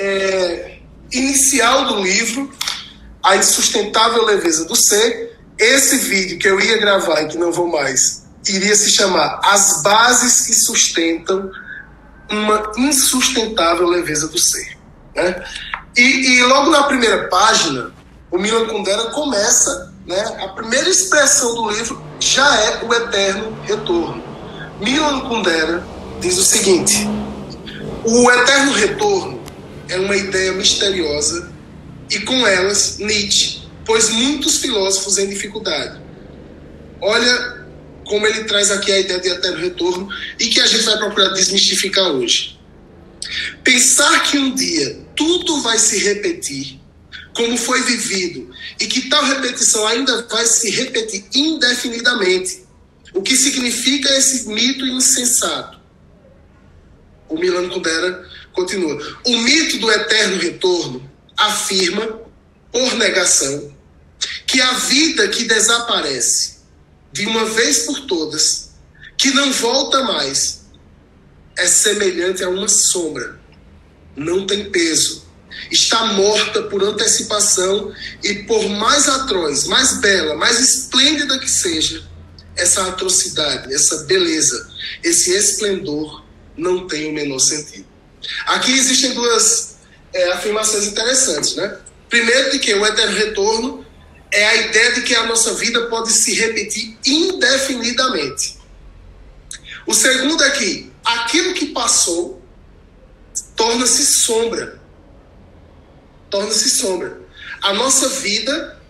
é, inicial do livro, A Insustentável Leveza do Ser. Esse vídeo que eu ia gravar e que não vou mais, iria se chamar As Bases que Sustentam uma Insustentável Leveza do Ser. Né? E, e logo na primeira página, o Milan Kundera começa, né, a primeira expressão do livro já é o eterno retorno. Milan Kundera diz o seguinte: o eterno retorno é uma ideia misteriosa e com elas Nietzsche pôs muitos filósofos em dificuldade. Olha como ele traz aqui a ideia de eterno retorno e que a gente vai procurar desmistificar hoje. Pensar que um dia tudo vai se repetir como foi vivido e que tal repetição ainda vai se repetir indefinidamente, o que significa esse mito insensato? O Milan Kundera continua. O mito do eterno retorno afirma, por negação, que a vida que desaparece de uma vez por todas, que não volta mais, é semelhante a uma sombra, não tem peso, está morta por antecipação e por mais atroz, mais bela, mais esplêndida que seja, essa atrocidade, essa beleza, esse esplendor não tem o menor sentido. Aqui existem duas é, afirmações interessantes, né? Primeiro, de que o eterno retorno é a ideia de que a nossa vida pode se repetir indefinidamente. O segundo é que aquilo que passou torna-se sombra. Torna-se sombra. A nossa vida,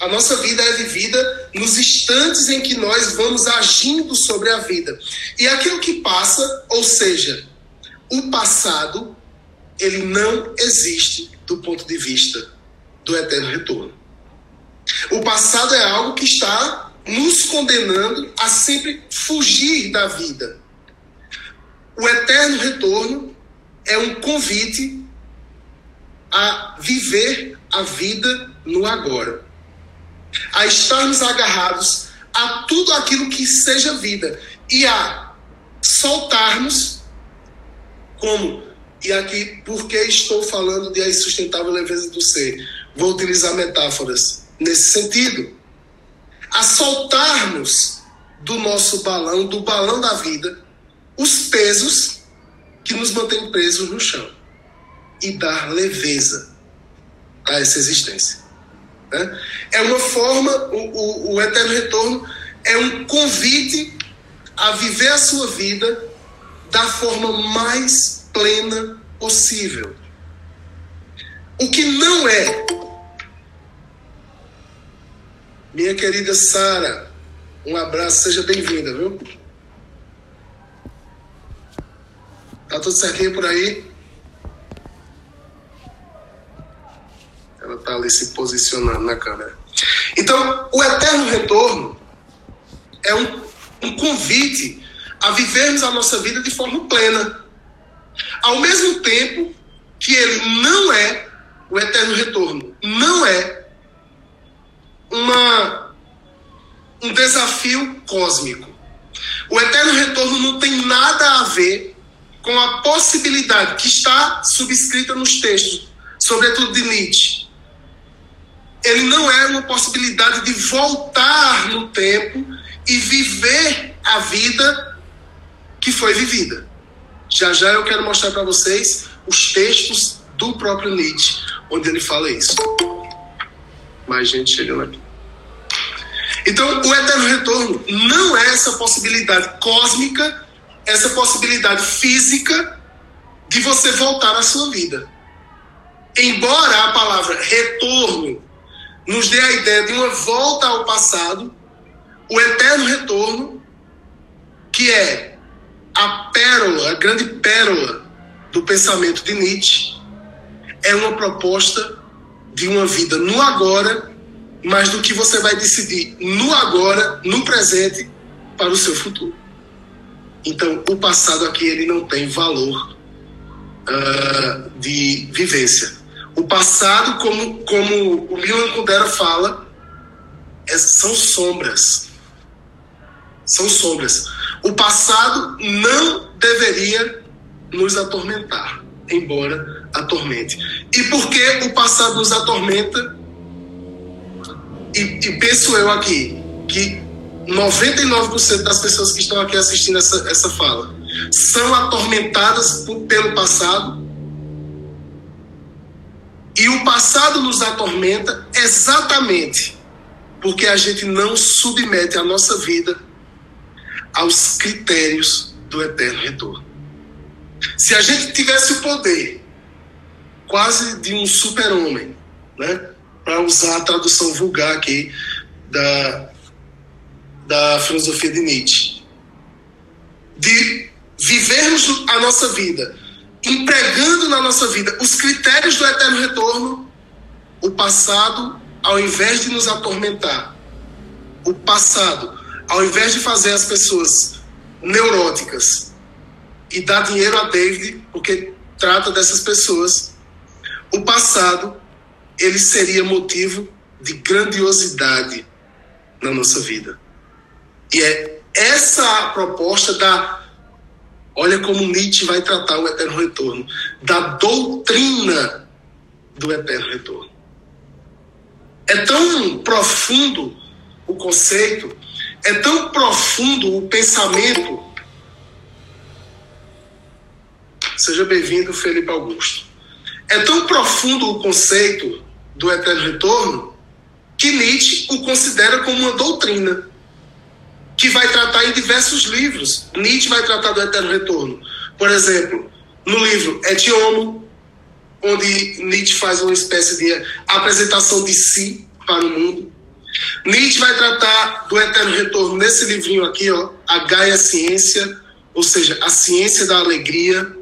a nossa vida é vivida nos instantes em que nós vamos agindo sobre a vida. E aquilo que passa, ou seja, o passado, ele não existe do ponto de vista do eterno retorno. O passado é algo que está nos condenando a sempre fugir da vida. O eterno retorno é um convite a viver a vida no agora, a estarmos agarrados a tudo aquilo que seja vida e a soltarmos como e aqui porque estou falando de a insustentável leveza do ser, vou utilizar metáforas nesse sentido, a soltarmos do nosso balão, do balão da vida, os pesos que nos mantêm presos no chão e dar leveza a essa existência. Né? É uma forma, o, o, o eterno retorno é um convite a viver a sua vida da forma mais plena possível. O que não é. Minha querida Sara, um abraço, seja bem-vinda, viu? Tá tudo certinho por aí? Ela tá ali se posicionando na câmera. Então, o eterno retorno é um, um convite a vivermos a nossa vida de forma plena. Ao mesmo tempo que ele não é o eterno retorno, não é uma, um desafio cósmico. O eterno retorno não tem nada a ver com a possibilidade que está subscrita nos textos, sobretudo de Nietzsche. Ele não é uma possibilidade de voltar no tempo e viver a vida que foi vivida. Já já eu quero mostrar para vocês os textos do próprio Nietzsche, onde ele fala isso. Mais gente chegando aqui. Então, o eterno retorno não é essa possibilidade cósmica essa possibilidade física de você voltar à sua vida. Embora a palavra retorno nos dê a ideia de uma volta ao passado, o eterno retorno, que é a pérola, a grande pérola do pensamento de Nietzsche, é uma proposta de uma vida no agora, mas do que você vai decidir no agora, no presente, para o seu futuro. Então, o passado aqui ele não tem valor uh, de vivência. O passado, como, como o Milan Kundera fala, é, são sombras. São sombras. O passado não deveria nos atormentar, embora atormente. E por que o passado nos atormenta? E, e penso eu aqui que 99% das pessoas que estão aqui assistindo essa, essa fala são atormentadas por, pelo passado. E o passado nos atormenta exatamente porque a gente não submete a nossa vida aos critérios do eterno retorno. Se a gente tivesse o poder quase de um super-homem, né? para usar a tradução vulgar aqui da, da filosofia de Nietzsche, de vivermos a nossa vida, empregando na nossa vida os critérios do eterno retorno, o passado, ao invés de nos atormentar, o passado, ao invés de fazer as pessoas neuróticas e dar dinheiro a David, porque trata dessas pessoas, o passado ele seria motivo de grandiosidade na nossa vida. E é essa a proposta da olha como Nietzsche vai tratar o eterno retorno, da doutrina do eterno retorno. É tão profundo o conceito, é tão profundo o pensamento. Seja bem-vindo, Felipe Augusto. É tão profundo o conceito do eterno retorno que Nietzsche o considera como uma doutrina que vai tratar em diversos livros. Nietzsche vai tratar do eterno retorno. Por exemplo, no livro Et Homo, onde Nietzsche faz uma espécie de apresentação de si para o mundo. Nietzsche vai tratar do eterno retorno nesse livrinho aqui, ó, A Gaia Ciência, ou seja, a ciência da alegria.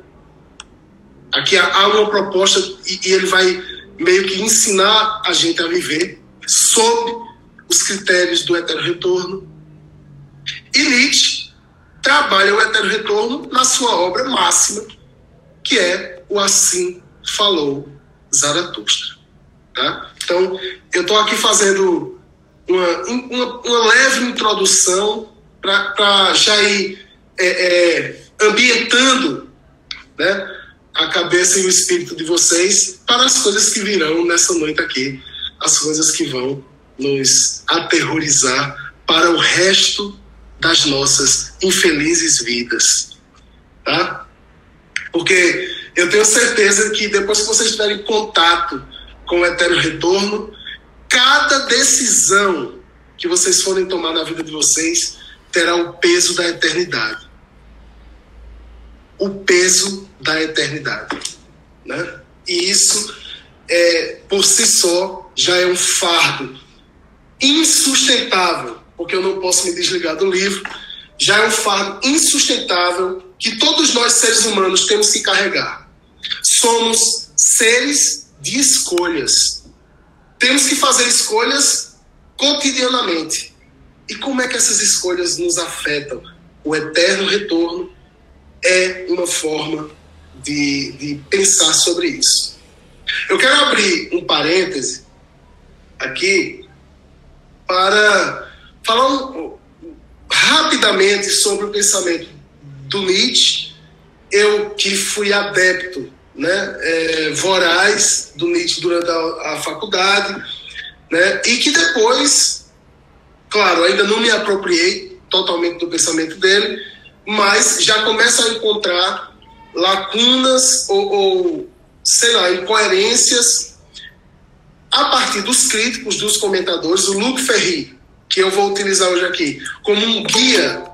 Aqui há uma proposta e ele vai meio que ensinar a gente a viver sob os critérios do eterno retorno. E Nietzsche trabalha o eterno retorno na sua obra máxima, que é o Assim Falou Zaratustra. Tá? Então, eu estou aqui fazendo uma, uma, uma leve introdução para já ir é, é, ambientando né, a cabeça e o espírito de vocês para as coisas que virão nessa noite aqui, as coisas que vão nos aterrorizar para o resto das nossas infelizes vidas, tá? Porque eu tenho certeza que depois que vocês tiverem contato com o eterno retorno, cada decisão que vocês forem tomar na vida de vocês terá o peso da eternidade. O peso da eternidade, né? E isso é por si só já é um fardo insustentável porque eu não posso me desligar do livro, já é um fardo insustentável que todos nós seres humanos temos que carregar. Somos seres de escolhas. Temos que fazer escolhas cotidianamente. E como é que essas escolhas nos afetam? O eterno retorno é uma forma de, de pensar sobre isso. Eu quero abrir um parêntese aqui para Falando rapidamente sobre o pensamento do Nietzsche, eu que fui adepto né, é, do Nietzsche durante a, a faculdade, né, e que depois, claro, ainda não me apropriei totalmente do pensamento dele, mas já começo a encontrar lacunas ou, ou sei lá, incoerências a partir dos críticos, dos comentadores. O Luc Ferry, que eu vou utilizar hoje aqui como um guia.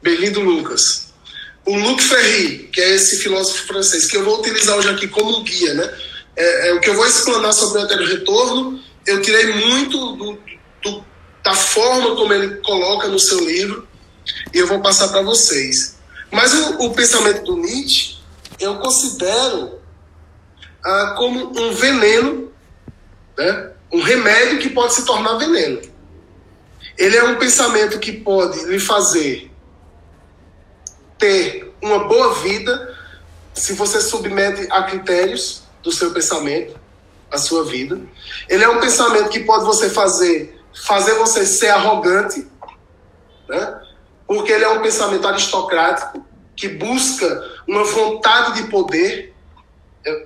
Bem-vindo, Lucas. O Luc Ferry, que é esse filósofo francês, que eu vou utilizar hoje aqui como guia, né? É, é o que eu vou explanar sobre o eterno retorno. Eu tirei muito do, do, da forma como ele coloca no seu livro e eu vou passar para vocês. Mas o, o, pensamento do Nietzsche eu considero ah, como um veneno, né? um remédio que pode se tornar veneno. Ele é um pensamento que pode lhe fazer ter uma boa vida se você submete a critérios do seu pensamento, a sua vida. Ele é um pensamento que pode você fazer fazer você ser arrogante, né? Porque ele é um pensamento aristocrático, que busca uma vontade de poder.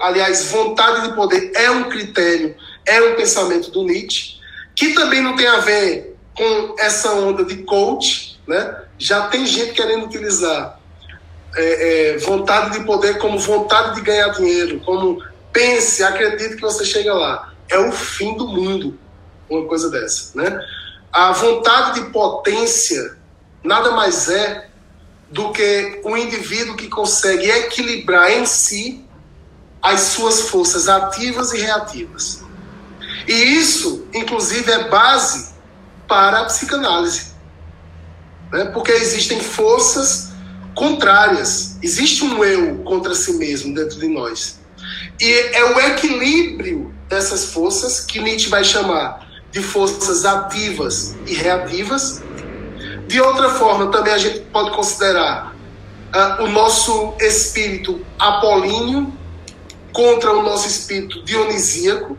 Aliás, vontade de poder é um critério, é um pensamento do Nietzsche, que também não tem a ver com essa onda de coach, né? Já tem gente querendo utilizar é, é, vontade de poder como vontade de ganhar dinheiro, como pense, acredite que você chega lá. É o fim do mundo, uma coisa dessa, né? A vontade de potência nada mais é do que o indivíduo que consegue equilibrar em si as suas forças ativas e reativas. E isso, inclusive, é base para a psicanálise. Né? Porque existem forças contrárias. Existe um eu contra si mesmo dentro de nós. E é o equilíbrio dessas forças que Nietzsche vai chamar de forças ativas e reativas. De outra forma, também a gente pode considerar uh, o nosso espírito apolíneo contra o nosso espírito dionisíaco.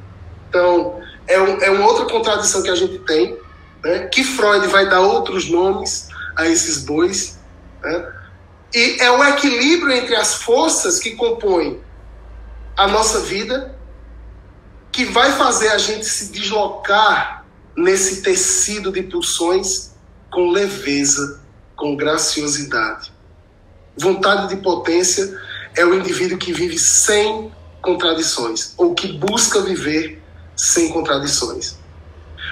Então, é, um, é uma outra contradição que a gente tem, né? que Freud vai dar outros nomes a esses bois. Né? E é o equilíbrio entre as forças que compõem a nossa vida que vai fazer a gente se deslocar nesse tecido de pulsões com leveza, com graciosidade. Vontade de potência é o indivíduo que vive sem contradições, ou que busca viver sem contradições.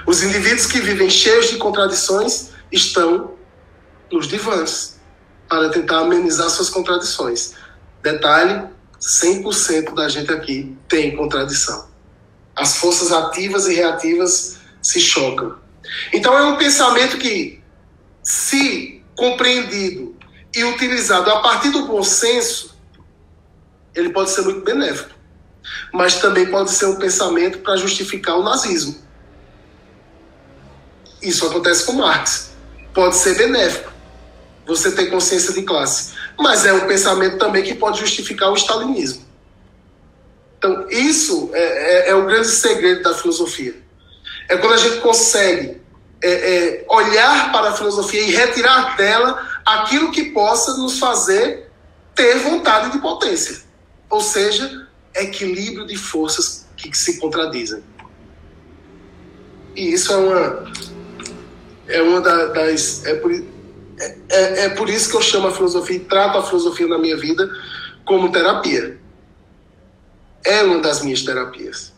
Os indivíduos que vivem cheios de contradições estão nos divãs para tentar amenizar suas contradições. Detalhe: 100% da gente aqui tem contradição. As forças ativas e reativas se chocam. Então é um pensamento que, se compreendido e utilizado a partir do bom senso, ele pode ser muito benéfico. Mas também pode ser um pensamento para justificar o nazismo. Isso acontece com Marx. Pode ser benéfico você ter consciência de classe. Mas é um pensamento também que pode justificar o stalinismo. Então, isso é, é, é o grande segredo da filosofia. É quando a gente consegue é, é, olhar para a filosofia e retirar dela aquilo que possa nos fazer ter vontade de potência. Ou seja, equilíbrio de forças que, se contradizem. E isso é uma, é uma das. É por, é, é, é por isso que eu chamo a filosofia e trato a filosofia na minha vida como terapia. É uma das minhas terapias.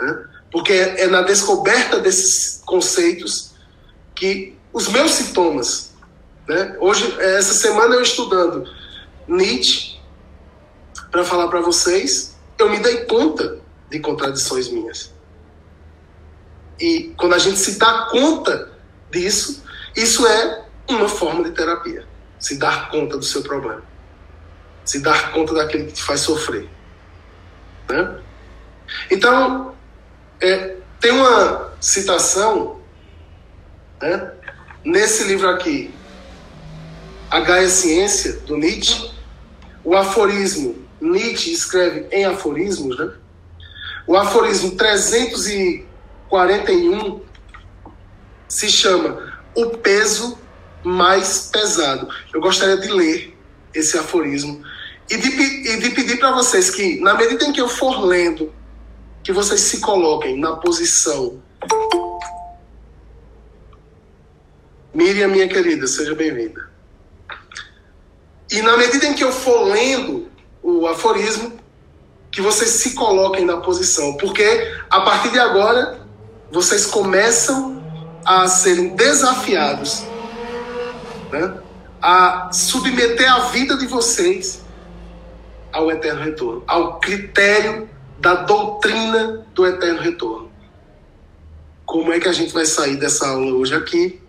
Né? Porque é na descoberta desses conceitos que os meus sintomas. Né? Hoje, essa semana eu estudando Nietzsche para falar para vocês, eu me dei conta de contradições minhas. E quando a gente se dá conta disso, isso é uma forma de terapia. Se dar conta do seu problema. Se dar conta daquilo que te faz sofrer. Né? Então, é, tem uma citação né, nesse livro aqui, A Gaia Ciência, do Nietzsche. O aforismo, Nietzsche escreve em aforismos, né? O aforismo 341 se chama O Peso mais pesado. Eu gostaria de ler esse aforismo e de, e de pedir para vocês que, na medida em que eu for lendo, que vocês se coloquem na posição. Miriam, minha querida, seja bem-vinda. E na medida em que eu for lendo o aforismo, que vocês se coloquem na posição, porque a partir de agora vocês começam a serem desafiados né, a submeter a vida de vocês ao eterno retorno, ao critério da doutrina do eterno retorno. Como é que a gente vai sair dessa aula hoje aqui?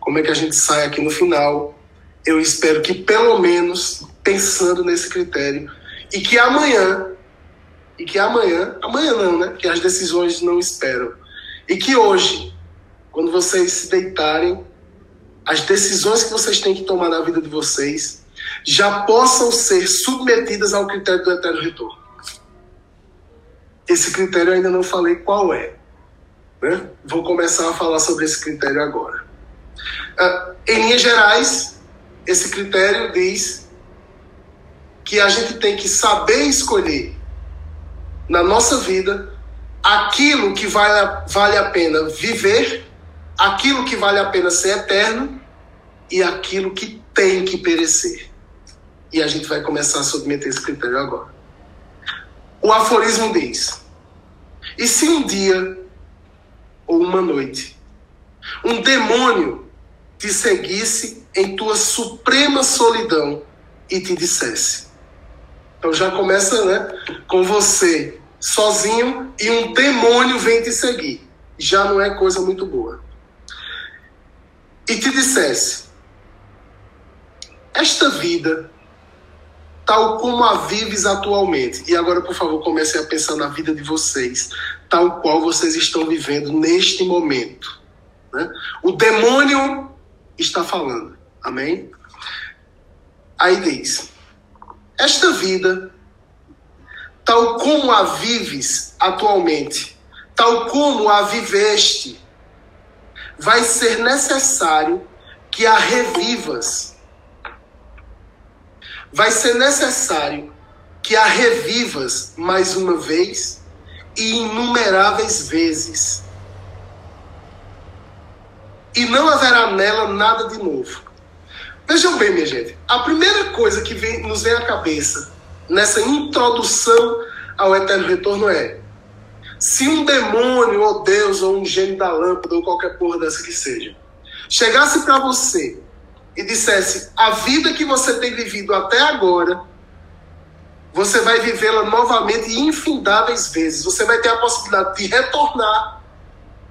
Como é que a gente sai aqui no final? Eu espero que pelo menos pensando nesse critério e que amanhã e que amanhã, amanhã não, né? Que as decisões não esperam. E que hoje, quando vocês se deitarem, as decisões que vocês têm que tomar na vida de vocês já possam ser submetidas ao critério do eterno retorno. Esse critério eu ainda não falei qual é. Né? Vou começar a falar sobre esse critério agora. Uh, em linhas gerais, esse critério diz que a gente tem que saber escolher na nossa vida aquilo que vale, vale a pena viver, aquilo que vale a pena ser eterno e aquilo que tem que perecer. E a gente vai começar a submeter esse critério agora. O aforismo diz: E se um dia ou uma noite um demônio te seguisse em tua suprema solidão e te dissesse. Então já começa, né, com você sozinho e um demônio vem te seguir. Já não é coisa muito boa. E te dissesse: Esta vida, tal como a vives atualmente, e agora, por favor, comecem a pensar na vida de vocês, tal qual vocês estão vivendo neste momento. Né? O demônio está falando. Amém? Aí diz: Esta vida, tal como a vives atualmente, tal como a viveste, vai ser necessário que a revivas. Vai ser necessário que a revivas mais uma vez e inumeráveis vezes. E não haverá nela nada de novo. Vejam bem, minha gente, a primeira coisa que vem, nos vem à cabeça nessa introdução ao eterno retorno é: se um demônio, ou Deus, ou um gênio da lâmpada, ou qualquer porra dessa que seja, chegasse para você e dissesse: a vida que você tem vivido até agora, você vai vivê-la novamente infindáveis vezes. Você vai ter a possibilidade de retornar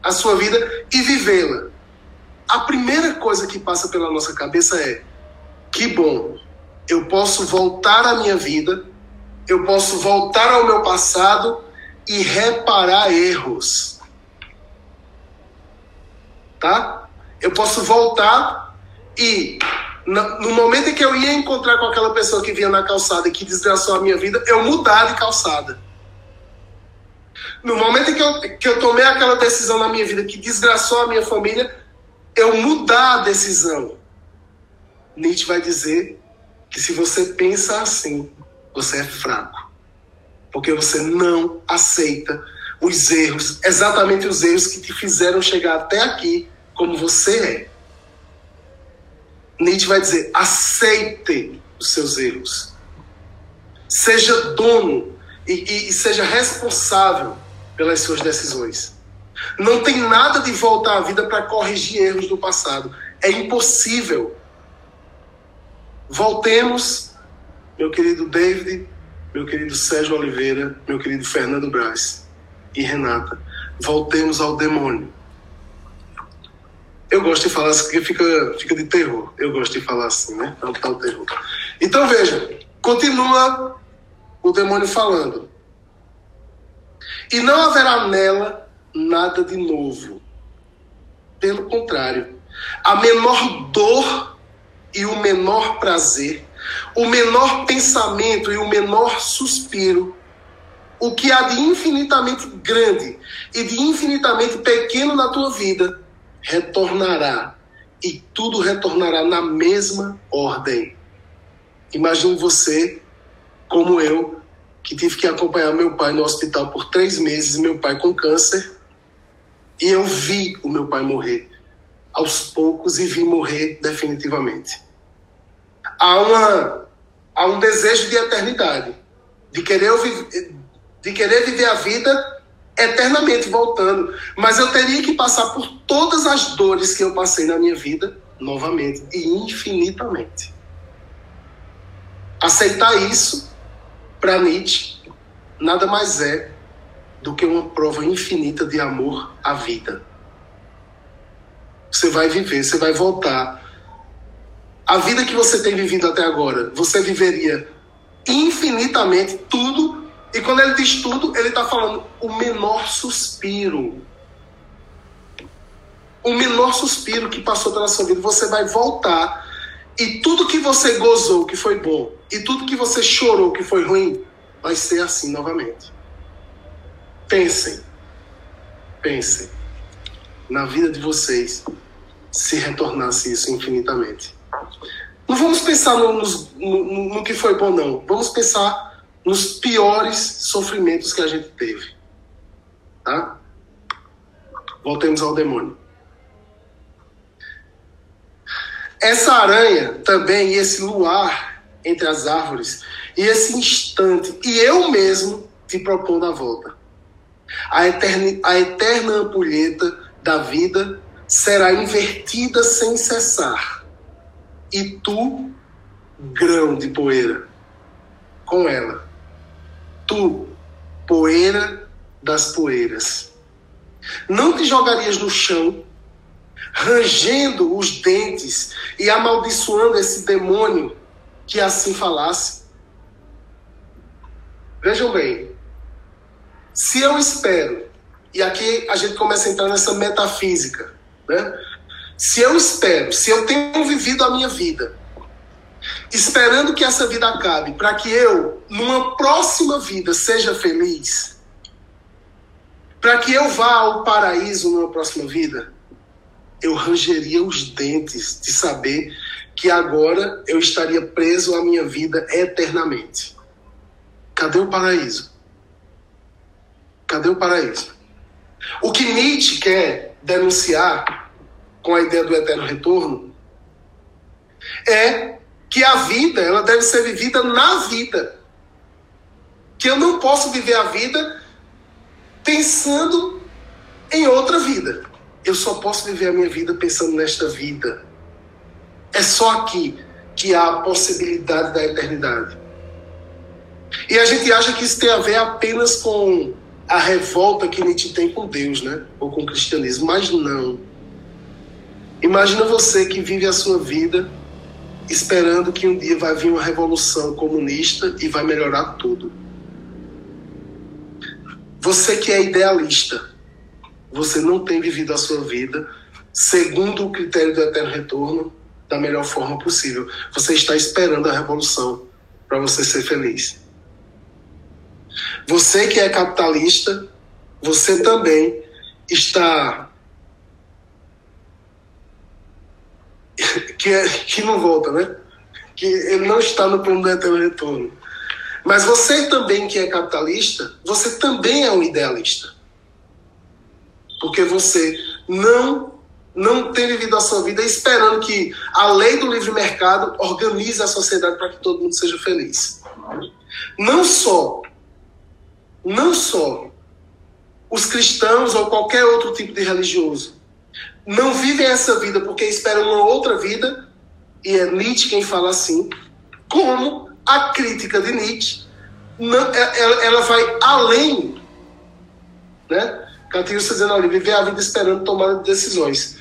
à sua vida e vivê-la a primeira coisa que passa pela nossa cabeça é: que bom, eu posso voltar à minha vida, eu posso voltar ao meu passado e reparar erros. Tá? Eu posso voltar e no momento em que eu ia encontrar com aquela pessoa que vinha na calçada e que desgraçou a minha vida, eu mudar de calçada. No momento em que eu, que eu tomei aquela decisão na minha vida que desgraçou a minha família, eu mudar a decisão. Nietzsche vai dizer que se você pensa assim, você é fraco. Porque você não aceita os erros, exatamente os erros que te fizeram chegar até aqui como você é. Nietzsche vai dizer: aceite os seus erros. Seja dono e, e, e seja responsável pelas suas decisões. Não tem nada de volta à vida para corrigir erros do passado. É impossível. Voltemos, meu querido David, meu querido Sérgio Oliveira, meu querido Fernando Braz e Renata. Voltemos ao demônio. Eu gosto de falar assim, porque fica, fica de terror. Eu gosto de falar assim, né? Tal terror. Então veja, continua o demônio falando. E não haverá nela nada de novo. Pelo contrário, a menor dor e o menor prazer, o menor pensamento e o menor suspiro, o que há de infinitamente grande e de infinitamente pequeno na tua vida, retornará e tudo retornará na mesma ordem. Imagine você, como eu, que tive que acompanhar meu pai no hospital por três meses, meu pai com câncer, e eu vi o meu pai morrer aos poucos e vi morrer definitivamente. Há, uma, há um desejo de eternidade, de querer, de querer viver a vida eternamente voltando. Mas eu teria que passar por todas as dores que eu passei na minha vida novamente e infinitamente. Aceitar isso, para Nietzsche, nada mais é do que uma prova infinita de amor à vida. Você vai viver, você vai voltar. A vida que você tem vivido até agora, você viveria infinitamente tudo. E quando ele diz tudo, ele está falando o menor suspiro. O menor suspiro que passou pela sua vida, você vai voltar. E tudo que você gozou que foi bom, e tudo que você chorou que foi ruim, vai ser assim novamente. Pensem, pensem na vida de vocês se retornasse isso infinitamente. Não vamos pensar no, no, no que foi bom, não. Vamos pensar nos piores sofrimentos que a gente teve. Tá? Voltemos ao demônio. Essa aranha também, e esse luar entre as árvores, e esse instante, e eu mesmo te propondo a volta. A eterna, a eterna ampulheta da vida será invertida sem cessar. E tu, grão de poeira, com ela. Tu, poeira das poeiras. Não te jogarias no chão, rangendo os dentes e amaldiçoando esse demônio que assim falasse? Vejam bem, se eu espero, e aqui a gente começa a entrar nessa metafísica, né? Se eu espero, se eu tenho vivido a minha vida, esperando que essa vida acabe, para que eu, numa próxima vida, seja feliz, para que eu vá ao paraíso numa próxima vida, eu rangeria os dentes de saber que agora eu estaria preso à minha vida eternamente. Cadê o paraíso? Cadê o paraíso? O que Nietzsche quer denunciar com a ideia do eterno retorno é que a vida ela deve ser vivida na vida. Que eu não posso viver a vida pensando em outra vida. Eu só posso viver a minha vida pensando nesta vida. É só aqui que há a possibilidade da eternidade. E a gente acha que isso tem a ver apenas com a revolta que Nietzsche tem com Deus, né? Ou com o cristianismo, mas não. Imagina você que vive a sua vida esperando que um dia vai vir uma revolução comunista e vai melhorar tudo. Você que é idealista, você não tem vivido a sua vida segundo o critério do eterno retorno da melhor forma possível. Você está esperando a revolução para você ser feliz. Você que é capitalista, você também está. que, é, que não volta, né? Que ele não está no plano do eterno retorno. Mas você também que é capitalista, você também é um idealista. Porque você não não tem vivido a sua vida esperando que a lei do livre mercado organize a sociedade para que todo mundo seja feliz. Não só não só os cristãos ou qualquer outro tipo de religioso não vivem essa vida porque esperam uma outra vida, e é Nietzsche quem fala assim, como a crítica de Nietzsche não, é, ela, ela vai além, né? Está dizendo ali, viver a vida esperando tomar decisões.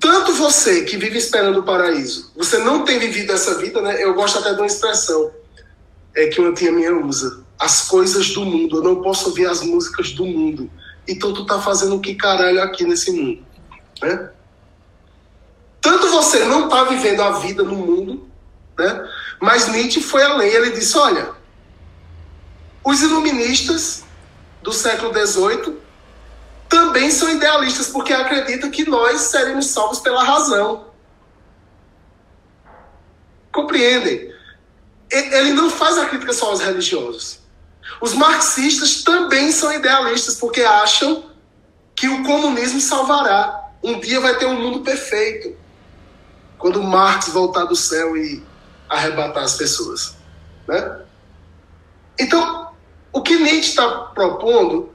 Tanto você que vive esperando o paraíso, você não tem vivido essa vida, né? Eu gosto até de uma expressão é, que uma tia minha usa as coisas do mundo, eu não posso ouvir as músicas do mundo. Então tu tá fazendo o que caralho aqui nesse mundo, né? Tanto você não tá vivendo a vida no mundo, né? Mas Nietzsche foi além, ele disse, olha, os iluministas do século XVIII também são idealistas porque acreditam que nós seremos salvos pela razão. Compreendem? Ele não faz a crítica só aos religiosos. Os marxistas também são idealistas, porque acham que o comunismo salvará. Um dia vai ter um mundo perfeito. Quando Marx voltar do céu e arrebatar as pessoas. Né? Então, o que Nietzsche está propondo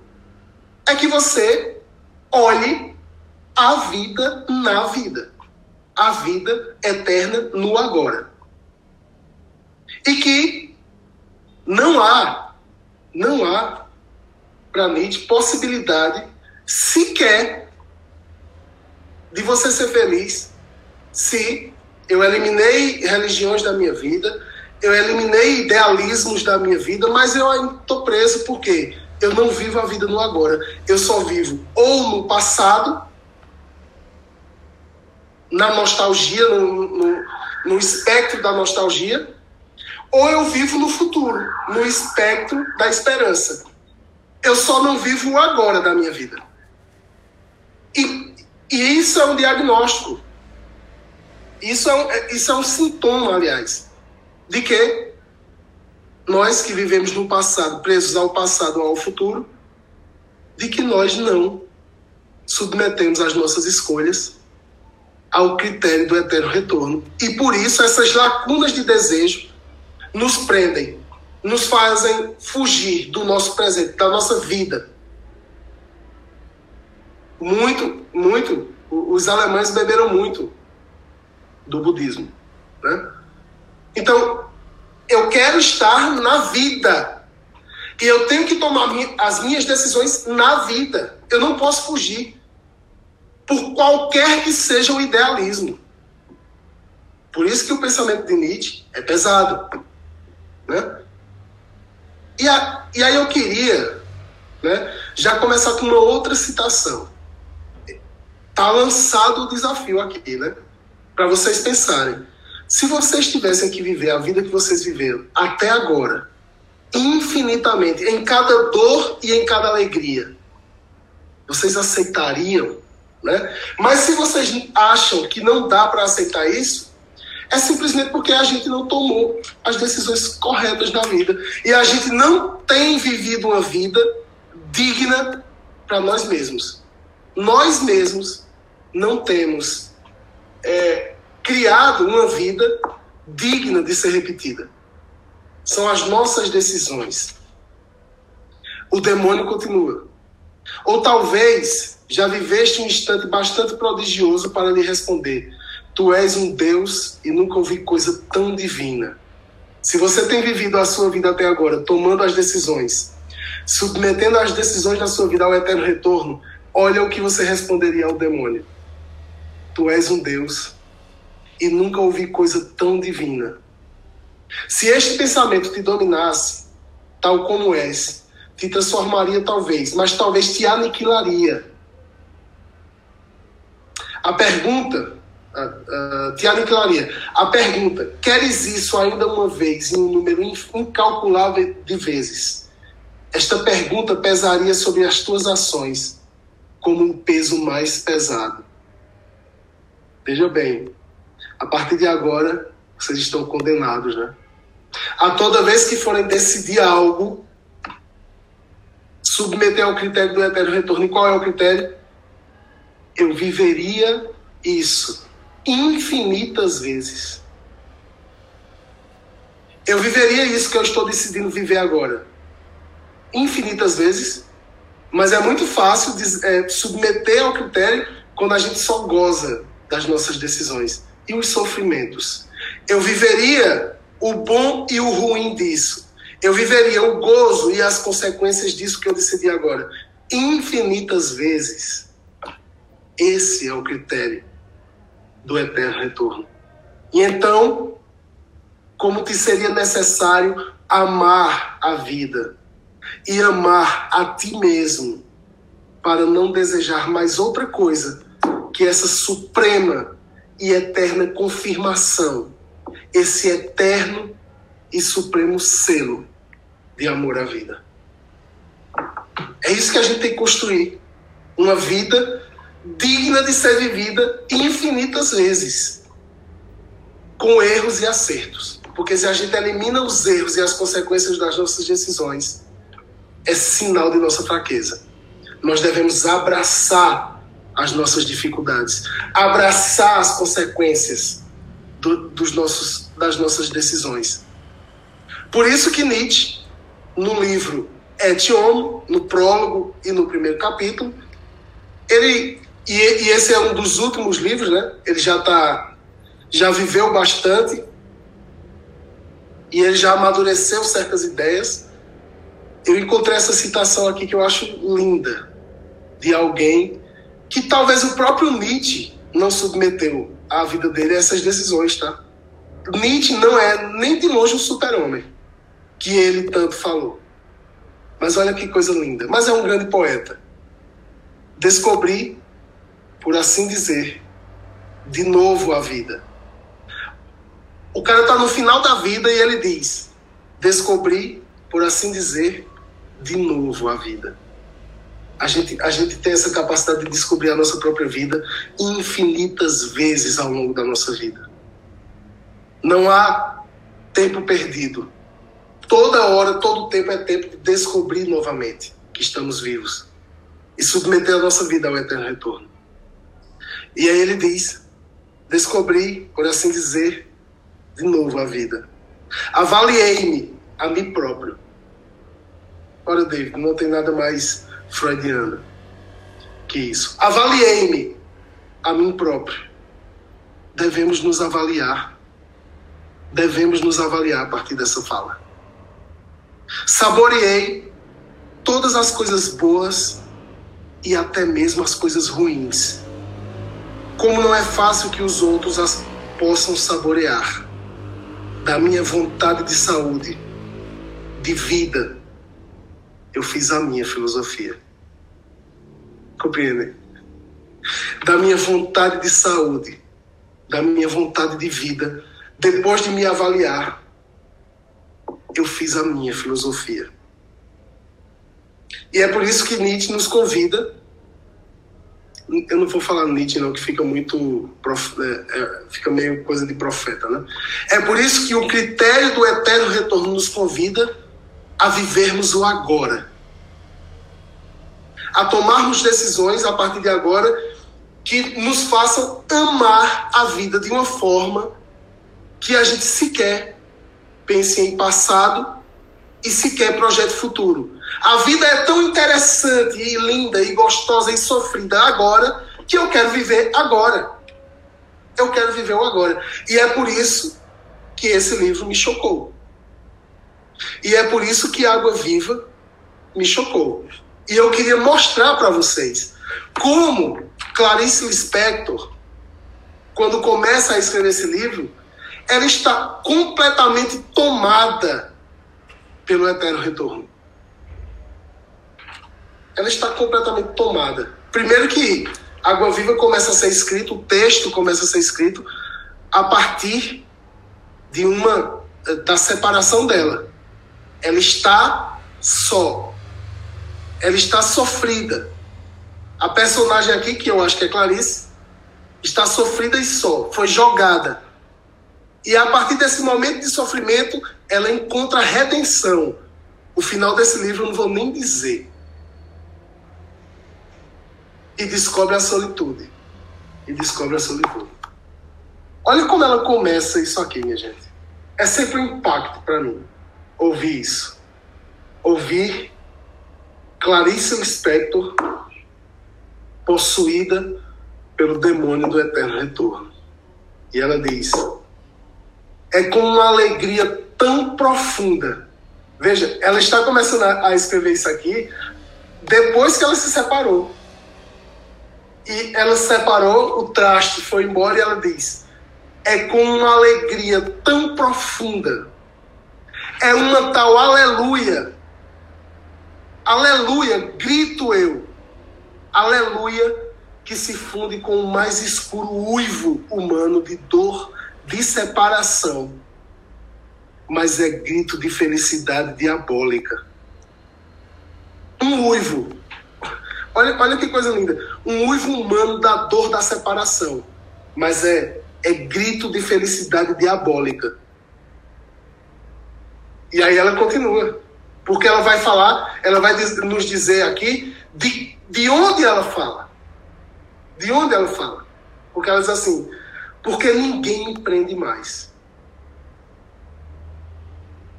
é que você olhe a vida na vida. A vida eterna no agora. E que não há não há, para Nietzsche, possibilidade sequer de você ser feliz se eu eliminei religiões da minha vida, eu eliminei idealismos da minha vida, mas eu ainda estou preso porque eu não vivo a vida no agora. Eu só vivo ou no passado, na nostalgia, no, no, no espectro da nostalgia, ou eu vivo no futuro, no espectro da esperança. Eu só não vivo o agora da minha vida. E, e isso é um diagnóstico. Isso é um, isso é um sintoma, aliás, de que nós que vivemos no passado, presos ao passado ou ao futuro, de que nós não submetemos as nossas escolhas ao critério do eterno retorno. E por isso essas lacunas de desejo nos prendem, nos fazem fugir do nosso presente, da nossa vida. Muito, muito. Os alemães beberam muito do budismo. Né? Então, eu quero estar na vida. E eu tenho que tomar as minhas decisões na vida. Eu não posso fugir por qualquer que seja o idealismo. Por isso que o pensamento de Nietzsche é pesado. Né? E, a, e aí eu queria né, já começar com uma outra citação. Está lançado o desafio aqui, né? Para vocês pensarem. Se vocês tivessem que viver a vida que vocês viveram até agora, infinitamente, em cada dor e em cada alegria, vocês aceitariam né? Mas se vocês acham que não dá para aceitar isso, é simplesmente porque a gente não tomou as decisões corretas na vida. E a gente não tem vivido uma vida digna para nós mesmos. Nós mesmos não temos é, criado uma vida digna de ser repetida. São as nossas decisões. O demônio continua. Ou talvez já viveste um instante bastante prodigioso para lhe responder: Tu és um Deus e nunca ouvi coisa tão divina. Se você tem vivido a sua vida até agora tomando as decisões, submetendo as decisões da sua vida ao eterno retorno, olha o que você responderia ao demônio: Tu és um Deus e nunca ouvi coisa tão divina. Se este pensamento te dominasse, tal como és, te transformaria talvez, mas talvez te aniquilaria a pergunta, uh, uh, Tiago Claria, a pergunta, queres isso ainda uma vez em um número incalculável de vezes? Esta pergunta pesaria sobre as tuas ações como um peso mais pesado. Veja bem, a partir de agora, vocês estão condenados, né? A toda vez que forem decidir algo, submeter ao critério do eterno retorno. E qual é o critério? eu viveria isso infinitas vezes. Eu viveria isso que eu estou decidindo viver agora infinitas vezes, mas é muito fácil de, é, submeter ao critério quando a gente só goza das nossas decisões e os sofrimentos. Eu viveria o bom e o ruim disso. Eu viveria o gozo e as consequências disso que eu decidi agora infinitas vezes. Esse é o critério do eterno retorno. E então, como te seria necessário amar a vida e amar a ti mesmo para não desejar mais outra coisa que essa suprema e eterna confirmação, esse eterno e supremo selo de amor à vida. É isso que a gente tem que construir. Uma vida digna de ser vivida infinitas vezes, com erros e acertos. Porque se a gente elimina os erros e as consequências das nossas decisões, é sinal de nossa fraqueza. Nós devemos abraçar as nossas dificuldades, abraçar as consequências do, dos nossos, das nossas decisões. Por isso que Nietzsche, no livro Et no prólogo e no primeiro capítulo, ele e, e, esse é um dos últimos livros, né? Ele já tá, já viveu bastante e ele já amadureceu certas ideias. Eu encontrei essa citação aqui que eu acho linda de alguém que talvez o próprio Nietzsche não submeteu a vida dele a essas decisões, tá? Nietzsche não é nem de longe o super-homem que ele tanto falou. Mas olha que coisa linda. Mas é um grande poeta. Descobri por assim dizer, de novo a vida. O cara está no final da vida e ele diz: descobri, por assim dizer, de novo a vida. A gente, a gente tem essa capacidade de descobrir a nossa própria vida infinitas vezes ao longo da nossa vida. Não há tempo perdido. Toda hora, todo tempo é tempo de descobrir novamente que estamos vivos e submeter a nossa vida ao eterno retorno. E aí ele diz: descobri, por assim dizer, de novo a vida. Avaliei-me a mim próprio. Olha, David, não tem nada mais freudiano que isso. Avaliei-me a mim próprio. Devemos nos avaliar. Devemos nos avaliar a partir dessa fala. Saboreei todas as coisas boas e até mesmo as coisas ruins. Como não é fácil que os outros as possam saborear. Da minha vontade de saúde, de vida, eu fiz a minha filosofia. Compreende? Da minha vontade de saúde, da minha vontade de vida, depois de me avaliar, eu fiz a minha filosofia. E é por isso que Nietzsche nos convida. Eu não vou falar Nietzsche, não, que fica muito. É, é, fica meio coisa de profeta, né? É por isso que o critério do eterno retorno nos convida a vivermos o agora. A tomarmos decisões a partir de agora que nos façam amar a vida de uma forma que a gente sequer pense em passado e sequer projete futuro. A vida é tão interessante e linda e gostosa e sofrida agora que eu quero viver agora. Eu quero viver o agora. E é por isso que esse livro me chocou. E é por isso que Água Viva me chocou. E eu queria mostrar para vocês como Clarice Lispector, quando começa a escrever esse livro, ela está completamente tomada pelo eterno retorno. Ela está completamente tomada. Primeiro que Água Viva começa a ser escrito, o texto começa a ser escrito a partir de uma da separação dela. Ela está só. Ela está sofrida. A personagem aqui, que eu acho que é Clarice, está sofrida e só. Foi jogada e a partir desse momento de sofrimento, ela encontra redenção. O final desse livro eu não vou nem dizer. E descobre a solitude. E descobre a solitude. Olha como ela começa isso aqui, minha gente. É sempre um impacto para mim ouvir isso. Ouvir Clarice Lispector possuída pelo demônio do eterno retorno. E ela diz: é com uma alegria tão profunda. Veja, ela está começando a escrever isso aqui depois que ela se separou. E ela se separou, o traste foi embora e ela diz: é com uma alegria tão profunda. É uma tal aleluia. Aleluia, grito eu. Aleluia, que se funde com o mais escuro uivo humano de dor de separação, mas é grito de felicidade diabólica. Um uivo. Olha, olha que coisa linda. Um uivo humano da dor da separação, mas é, é grito de felicidade diabólica. E aí ela continua. Porque ela vai falar, ela vai nos dizer aqui de, de onde ela fala. De onde ela fala. Porque ela diz assim: porque ninguém empreende mais.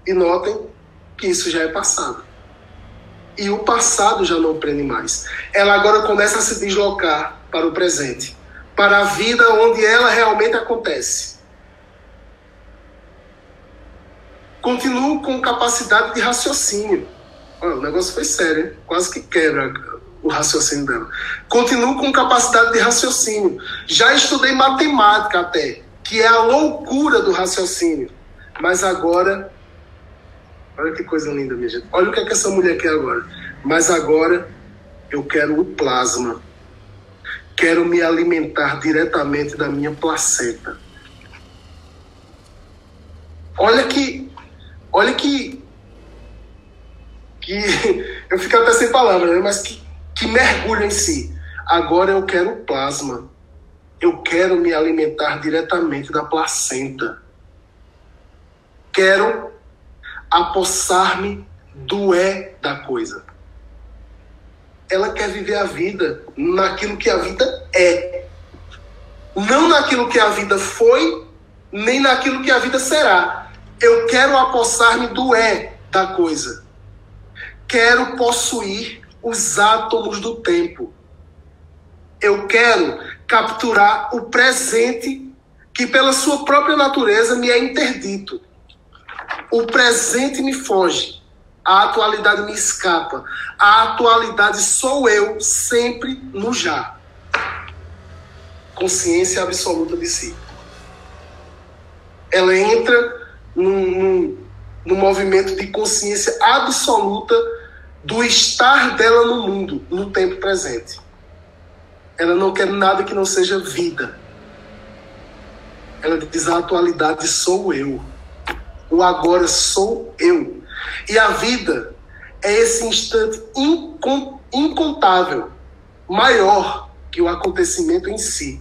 E notem que isso já é passado. E o passado já não prende mais. Ela agora começa a se deslocar para o presente, para a vida onde ela realmente acontece. Continuo com capacidade de raciocínio. Olha, o negócio foi sério, hein? quase que quebra o raciocínio dela. Continuo com capacidade de raciocínio. Já estudei matemática até, que é a loucura do raciocínio. Mas agora, olha que coisa linda, minha gente. Olha o que, é que essa mulher quer agora. Mas agora eu quero o plasma. Quero me alimentar diretamente da minha placenta. Olha que, olha que, que eu fico até sem palavras, né? mas que que mergulha em si. Agora eu quero plasma. Eu quero me alimentar diretamente da placenta. Quero apossar-me do é da coisa. Ela quer viver a vida naquilo que a vida é. Não naquilo que a vida foi, nem naquilo que a vida será. Eu quero apossar-me do é da coisa. Quero possuir os átomos do tempo. Eu quero capturar o presente que, pela sua própria natureza, me é interdito. O presente me foge, a atualidade me escapa. A atualidade sou eu, sempre no já. Consciência absoluta de si. Ela entra num, num, num movimento de consciência absoluta do estar dela no mundo, no tempo presente. Ela não quer nada que não seja vida. Ela diz: a atualidade sou eu. O agora sou eu. E a vida é esse instante incontável, maior que o acontecimento em si.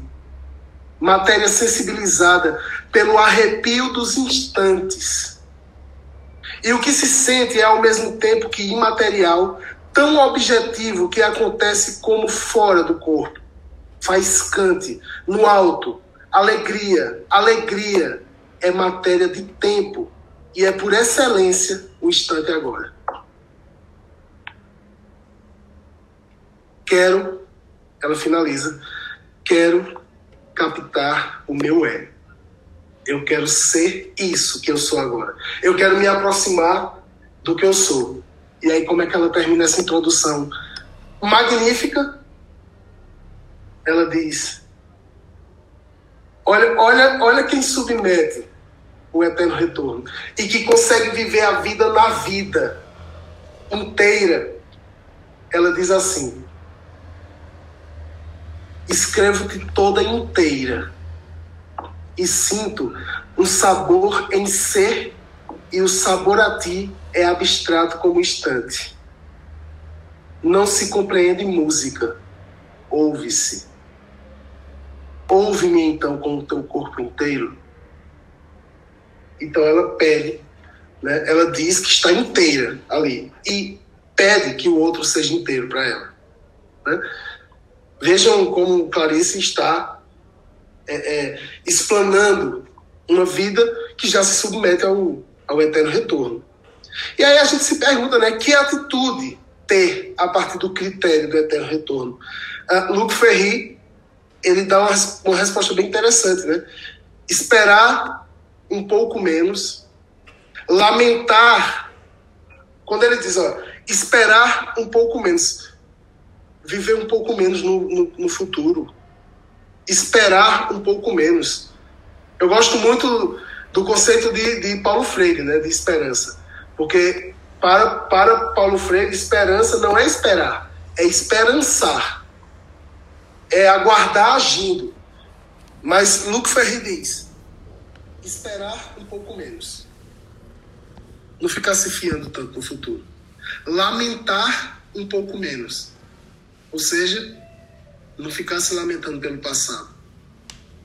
Matéria sensibilizada pelo arrepio dos instantes. E o que se sente é ao mesmo tempo que imaterial, tão objetivo que acontece como fora do corpo, faiscante, no alto. Alegria, alegria é matéria de tempo e é por excelência o instante agora. Quero, ela finaliza, quero captar o meu é. Eu quero ser isso que eu sou agora. Eu quero me aproximar do que eu sou. E aí, como é que ela termina essa introdução magnífica? Ela diz: Olha, olha, olha quem submete o eterno retorno e que consegue viver a vida na vida inteira. Ela diz assim: Escrevo-te toda inteira e sinto um sabor em ser e o sabor a ti é abstrato como instante. Não se compreende música, ouve-se. Ouve-me então com o teu corpo inteiro. Então ela pede, né? ela diz que está inteira ali e pede que o outro seja inteiro para ela. Né? Vejam como Clarice está é, é, explanando uma vida que já se submete ao, ao eterno retorno. E aí a gente se pergunta, né, que atitude ter a partir do critério do eterno retorno? Uh, Luc Ferry, ele dá uma, uma resposta bem interessante, né? Esperar um pouco menos, lamentar, quando ele diz, ó, esperar um pouco menos, viver um pouco menos no, no, no futuro, esperar um pouco menos. Eu gosto muito do conceito de, de Paulo Freire, né, de esperança, porque para, para Paulo Freire, esperança não é esperar, é esperançar, é aguardar agindo. Mas Luc Ferri diz: esperar um pouco menos. Não ficar se fiando tanto no futuro. Lamentar um pouco menos. Ou seja, não ficar se lamentando pelo passado.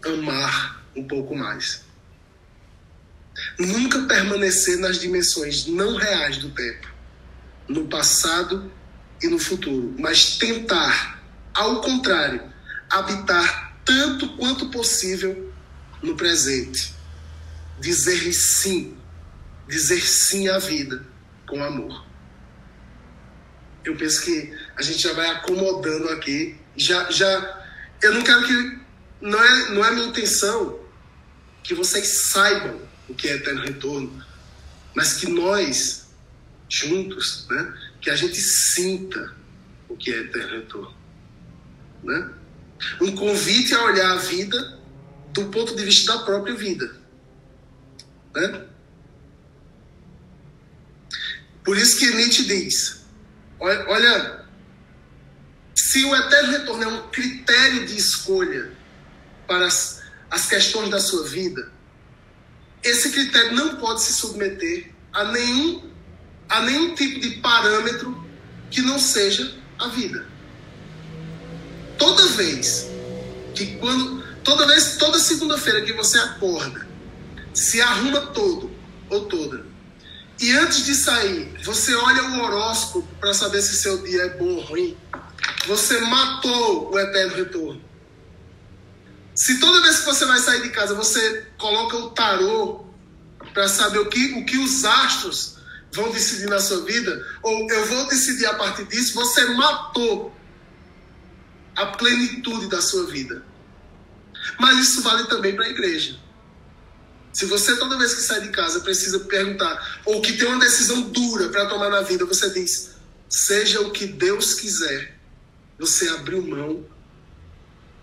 Amar um pouco mais. Nunca permanecer nas dimensões não reais do tempo, no passado e no futuro, mas tentar, ao contrário, habitar tanto quanto possível no presente dizer sim, dizer sim à vida com amor. Eu penso que a gente já vai acomodando aqui, já, já, eu não quero que, não é, não é minha intenção que vocês saibam o que é eterno retorno, mas que nós, juntos, né, que a gente sinta o que é eterno retorno. Né? Um convite a olhar a vida do ponto de vista da própria vida. Né? Por isso que Nietzsche diz: olha, olha, se o eterno retorno é um critério de escolha para as, as questões da sua vida, esse critério não pode se submeter a nenhum, a nenhum tipo de parâmetro que não seja a vida. Toda vez que quando toda vez toda segunda-feira que você acorda se arruma todo, ou toda. E antes de sair, você olha o horóscopo para saber se seu dia é bom ou ruim. Você matou o eterno retorno. Se toda vez que você vai sair de casa você coloca o tarô para saber o que, o que os astros vão decidir na sua vida, ou eu vou decidir a partir disso, você matou a plenitude da sua vida. Mas isso vale também para a igreja. Se você toda vez que sai de casa precisa perguntar, ou que tem uma decisão dura para tomar na vida, você diz: seja o que Deus quiser, você abriu mão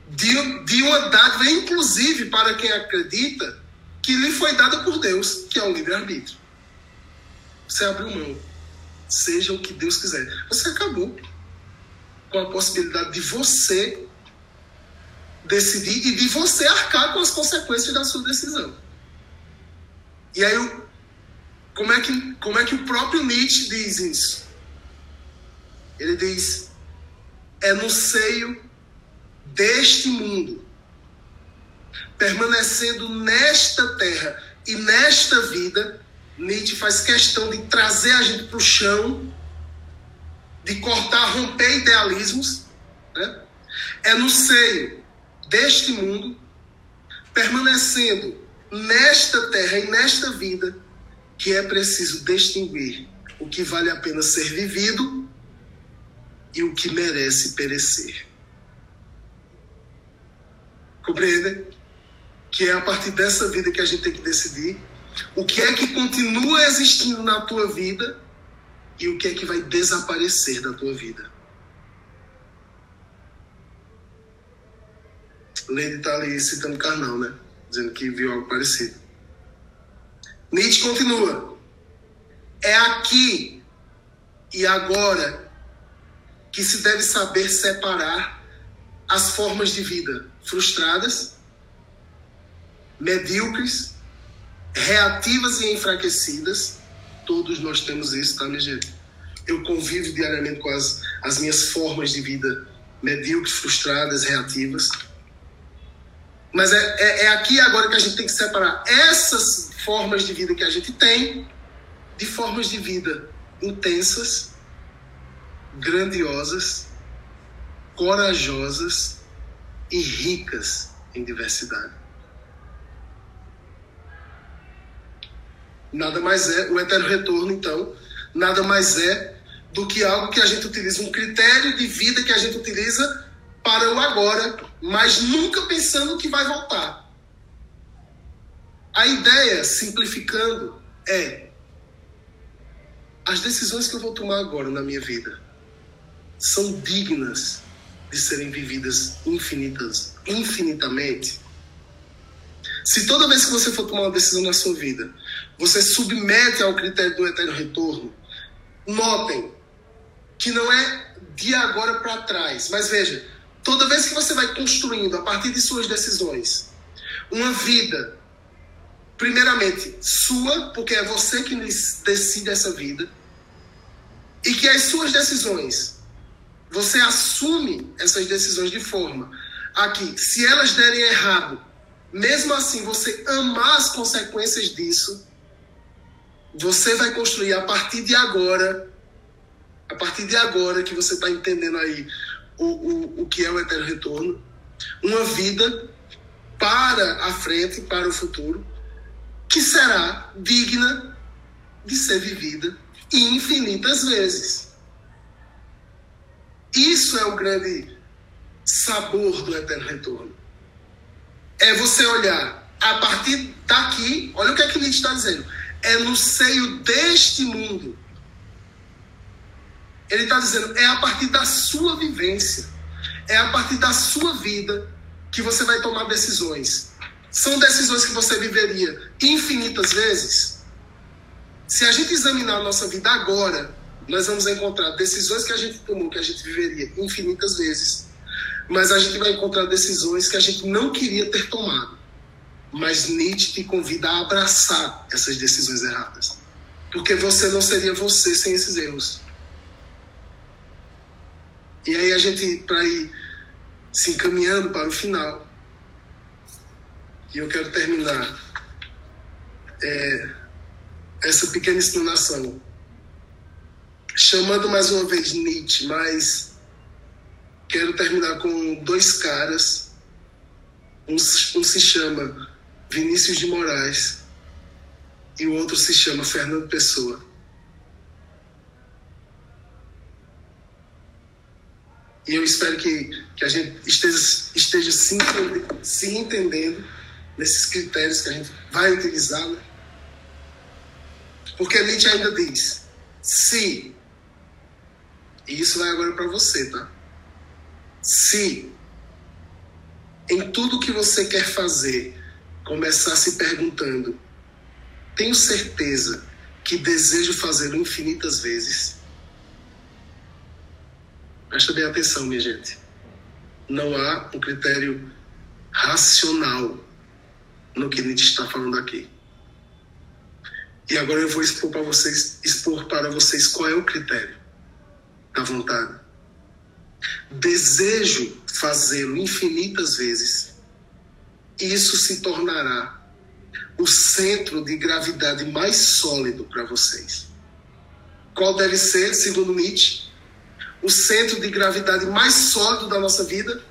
de, de uma dádiva, inclusive para quem acredita, que lhe foi dada por Deus, que é o livre-arbítrio. Você abriu mão. Seja o que Deus quiser. Você acabou com a possibilidade de você decidir e de você arcar com as consequências da sua decisão. E aí, como é que, como é que o próprio Nietzsche diz isso? Ele diz: é no seio deste mundo, permanecendo nesta terra e nesta vida, Nietzsche faz questão de trazer a gente para o chão, de cortar, romper idealismos. Né? É no seio deste mundo, permanecendo nesta terra e nesta vida, que é preciso distinguir o que vale a pena ser vivido e o que merece perecer. Compreendem? Que é a partir dessa vida que a gente tem que decidir o que é que continua existindo na tua vida e o que é que vai desaparecer da tua vida. Lady está ali citando Carnal, né? Dizendo que viu algo parecido. Nietzsche continua. É aqui e agora que se deve saber separar as formas de vida frustradas, medíocres, reativas e enfraquecidas. Todos nós temos isso, tá, minha gente? Eu convivo diariamente com as, as minhas formas de vida medíocres, frustradas, reativas. Mas é, é, é aqui agora que a gente tem que separar essas formas de vida que a gente tem de formas de vida intensas, grandiosas, corajosas e ricas em diversidade. Nada mais é, o eterno retorno, então, nada mais é do que algo que a gente utiliza, um critério de vida que a gente utiliza para o agora, mas nunca pensando que vai voltar. A ideia, simplificando, é as decisões que eu vou tomar agora na minha vida são dignas de serem vividas infinitas, infinitamente. Se toda vez que você for tomar uma decisão na sua vida, você submete ao critério do eterno retorno, notem que não é de agora para trás, mas veja, toda vez que você vai construindo a partir de suas decisões uma vida, primeiramente sua, porque é você que decide essa vida, e que as suas decisões você assume essas decisões de forma a que, se elas derem errado, mesmo assim você amar as consequências disso, você vai construir a partir de agora, a partir de agora que você está entendendo aí o, o, o que é o eterno retorno, uma vida para a frente, para o futuro, que será digna de ser vivida infinitas vezes. Isso é o grande sabor do eterno retorno. É você olhar a partir daqui, olha o que é que Nietzsche está dizendo. É no seio deste mundo. Ele está dizendo, é a partir da sua vivência, é a partir da sua vida que você vai tomar decisões. São decisões que você viveria infinitas vezes. Se a gente examinar a nossa vida agora, nós vamos encontrar decisões que a gente tomou, que a gente viveria infinitas vezes, mas a gente vai encontrar decisões que a gente não queria ter tomado. Mas Nietzsche te convida a abraçar essas decisões erradas. Porque você não seria você sem esses erros. E aí a gente, para ir se encaminhando para o final, e eu quero terminar é, essa pequena explanação. Chamando mais uma vez Nietzsche, mas quero terminar com dois caras. Um, um se chama Vinícius de Moraes e o outro se chama Fernando Pessoa. E eu espero que, que a gente esteja, esteja se, se entendendo nesses critérios que a gente vai utilizar. Né? Porque Nietzsche ainda diz: se, e isso vai agora para você, tá? Se em tudo que você quer fazer começar se perguntando: tenho certeza que desejo fazê-lo infinitas vezes Presta bem atenção, minha gente. Não há um critério racional no que Nietzsche está falando aqui. E agora eu vou expor para vocês, expor para vocês qual é o critério da vontade. Desejo fazê-lo infinitas vezes. Isso se tornará o centro de gravidade mais sólido para vocês. Qual deve ser, segundo Nietzsche? o centro de gravidade mais sólido da nossa vida,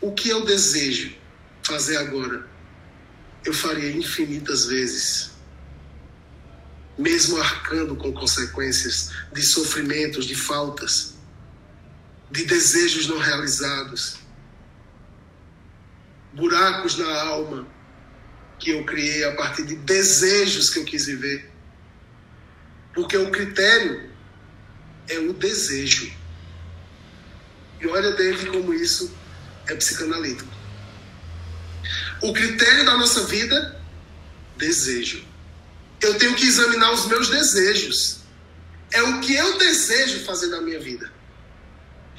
o que eu desejo fazer agora, eu faria infinitas vezes, mesmo arcando com consequências de sofrimentos, de faltas, de desejos não realizados, buracos na alma que eu criei a partir de desejos que eu quis viver. Porque o critério é o desejo. E olha, David, como isso é psicanalítico. O critério da nossa vida, desejo. Eu tenho que examinar os meus desejos. É o que eu desejo fazer na minha vida.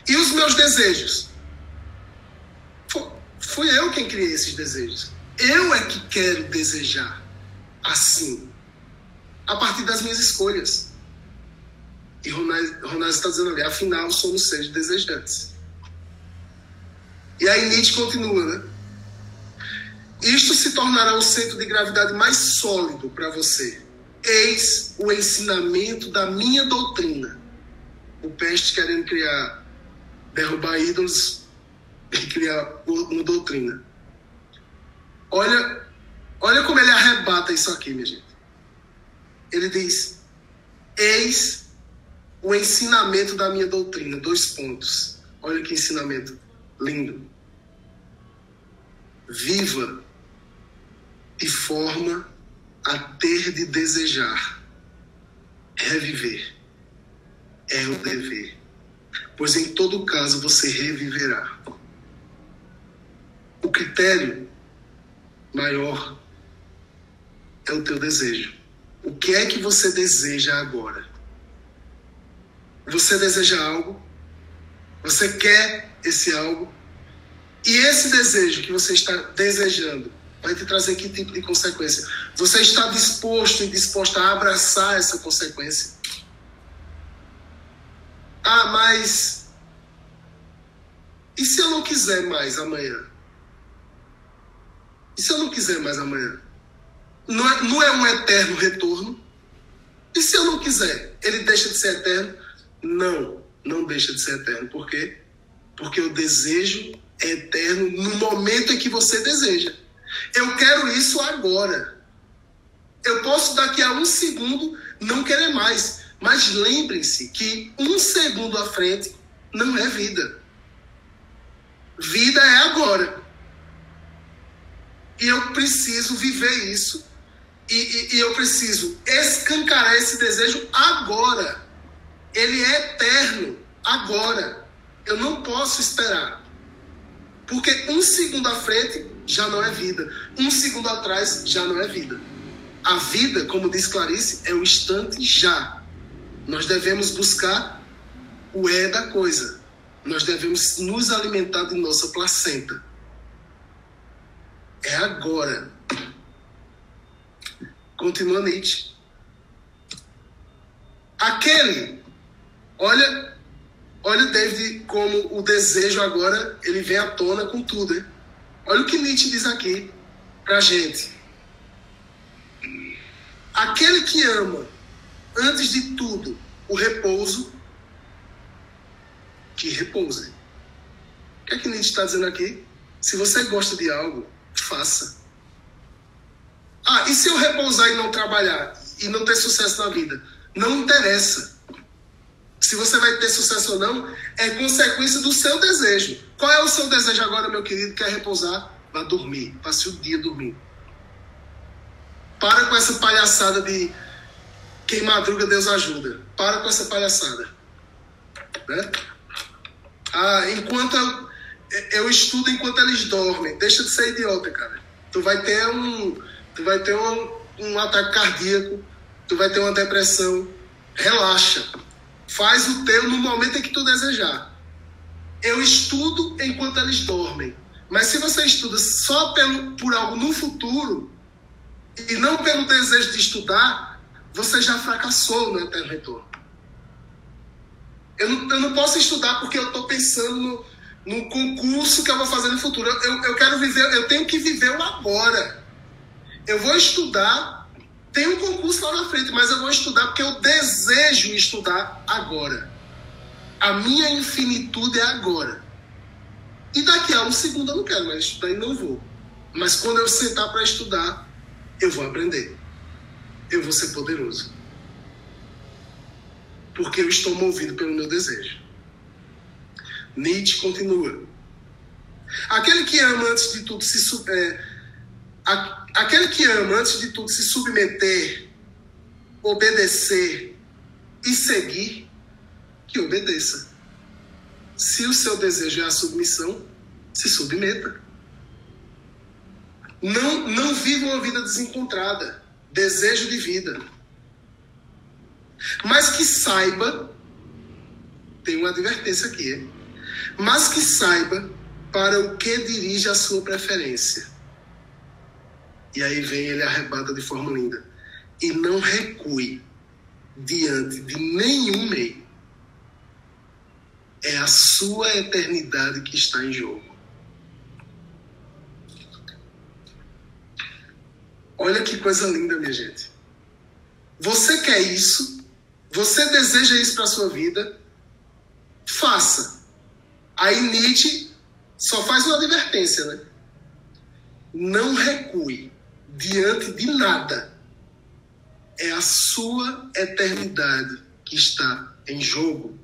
E os meus desejos? Fui eu quem criei esses desejos. Eu é que quero desejar assim, a partir das minhas escolhas. E Ronaldo está dizendo ali, afinal, somos seres desejantes. E aí Nietzsche continua, né? Isto se tornará o centro de gravidade mais sólido para você. Eis o ensinamento da minha doutrina. O peste querendo criar, derrubar ídolos e criar uma doutrina. Olha, olha como ele arrebata isso aqui, minha gente. Ele diz: Eis o ensinamento da minha doutrina. Dois pontos. Olha que ensinamento lindo. Viva de forma a ter de desejar. Reviver é o dever, pois em todo caso você reviverá. O critério maior é o teu desejo. O que é que você deseja agora? Você deseja algo, você quer esse algo, e esse desejo que você está desejando vai te trazer que tipo de consequência? Você está disposto e disposta a abraçar essa consequência? Ah, mas e se eu não quiser mais amanhã? E se eu não quiser mais amanhã? Não é, não é um eterno retorno? E se eu não quiser? Ele deixa de ser eterno? Não, não deixa de ser eterno. Por quê? Porque o desejo é eterno no momento em que você deseja. Eu quero isso agora. Eu posso daqui a um segundo não querer mais. Mas lembrem-se que um segundo à frente não é vida. Vida é agora. E eu preciso viver isso. E, e, e eu preciso escancarar esse desejo agora. Ele é eterno, agora. Eu não posso esperar. Porque um segundo à frente já não é vida. Um segundo atrás já não é vida. A vida, como diz Clarice, é o instante já. Nós devemos buscar o é da coisa. Nós devemos nos alimentar de nossa placenta. É agora. Continua Nietzsche. Aquele Olha, olha David como o desejo agora ele vem à tona com tudo. Hein? Olha o que Nietzsche diz aqui pra gente. Aquele que ama, antes de tudo, o repouso, que repouse. O que é que Nietzsche está dizendo aqui? Se você gosta de algo, faça. Ah, e se eu repousar e não trabalhar e não ter sucesso na vida? Não interessa. Se você vai ter sucesso ou não, é consequência do seu desejo. Qual é o seu desejo agora, meu querido? Quer repousar? Vá dormir. Passe o dia dormindo. Para com essa palhaçada de quem madruga, Deus ajuda. Para com essa palhaçada. Né? Ah, enquanto eu, eu estudo enquanto eles dormem. Deixa de ser idiota, cara. Tu vai ter um, tu vai ter um, um ataque cardíaco, tu vai ter uma depressão. Relaxa. Faz o teu no momento em que tu desejar. Eu estudo enquanto eles dormem. Mas se você estuda só pelo, por algo no futuro, e não pelo desejo de estudar, você já fracassou no eterno retorno. Eu não, eu não posso estudar porque eu estou pensando no, no, concurso que eu vou fazer no futuro. Eu, eu quero viver, eu tenho que viver o agora. Eu vou estudar, tem um concurso lá na frente, mas eu vou estudar porque eu desejo estudar agora. A minha infinitude é agora. E daqui a um segundo eu não quero mais estudar e não vou. Mas quando eu sentar para estudar, eu vou aprender. Eu vou ser poderoso. Porque eu estou movido pelo meu desejo. Nietzsche continua. Aquele que ama antes de tudo se é, a, aquele que ama antes de tudo se submeter, obedecer e seguir, que obedeça. Se o seu desejo é a submissão, se submeta. Não, não viva uma vida desencontrada. Desejo de vida. Mas que saiba, tem uma advertência aqui, mas que saiba para o que dirige a sua preferência. E aí vem ele arrebata de forma linda. E não recue diante de nenhum meio. É a sua eternidade que está em jogo. Olha que coisa linda, minha gente. Você quer isso? Você deseja isso para sua vida? Faça. Aí Nietzsche só faz uma advertência, né? Não recue diante de nada. É a sua eternidade que está em jogo.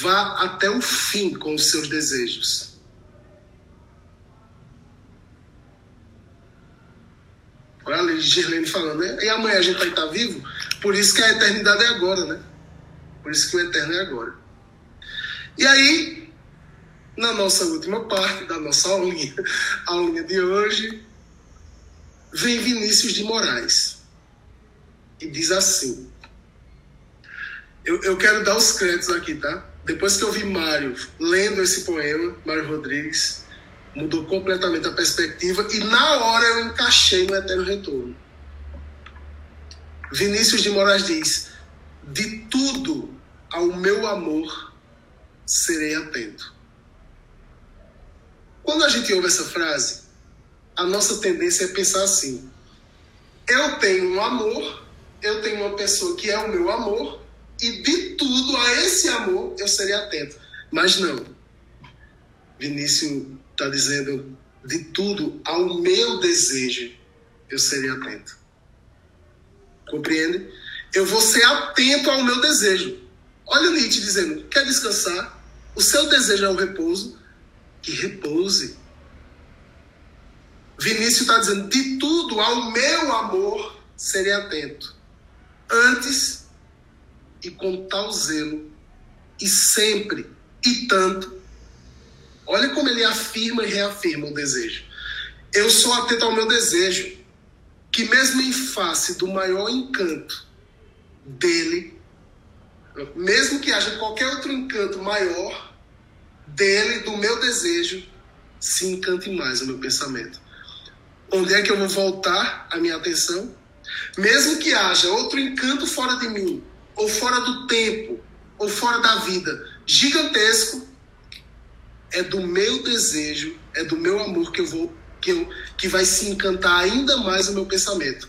Vá até o fim com os seus desejos. Olha a Girlene falando, né? E amanhã a gente vai estar vivo? Por isso que a eternidade é agora, né? Por isso que o eterno é agora. E aí, na nossa última parte da nossa aulinha, aulinha de hoje, vem Vinícius de Moraes e diz assim: eu, eu quero dar os créditos aqui, tá? Depois que eu vi Mário lendo esse poema, Mário Rodrigues, mudou completamente a perspectiva e na hora eu encaixei no eterno retorno. Vinícius de Moraes diz: De tudo ao meu amor serei atento. Quando a gente ouve essa frase, a nossa tendência é pensar assim: eu tenho um amor, eu tenho uma pessoa que é o meu amor, e de tudo a esse amor eu serei atento. Mas não. Vinícius está dizendo de tudo ao meu desejo eu serei atento. Compreende? Eu vou ser atento ao meu desejo. Olha o Nietzsche dizendo: quer descansar? O seu desejo é o repouso? Que repouse. Vinícius está dizendo: de tudo ao meu amor serei atento. Antes e com tal zelo, e sempre e tanto Olha como ele afirma e reafirma o desejo. Eu sou atento ao meu desejo, que mesmo em face do maior encanto dele, mesmo que haja qualquer outro encanto maior dele, do meu desejo, se encante mais o meu pensamento. Onde é que eu vou voltar a minha atenção? Mesmo que haja outro encanto fora de mim, ou fora do tempo, ou fora da vida, gigantesco, é do meu desejo, é do meu amor que eu vou que, eu, que vai se encantar ainda mais o meu pensamento.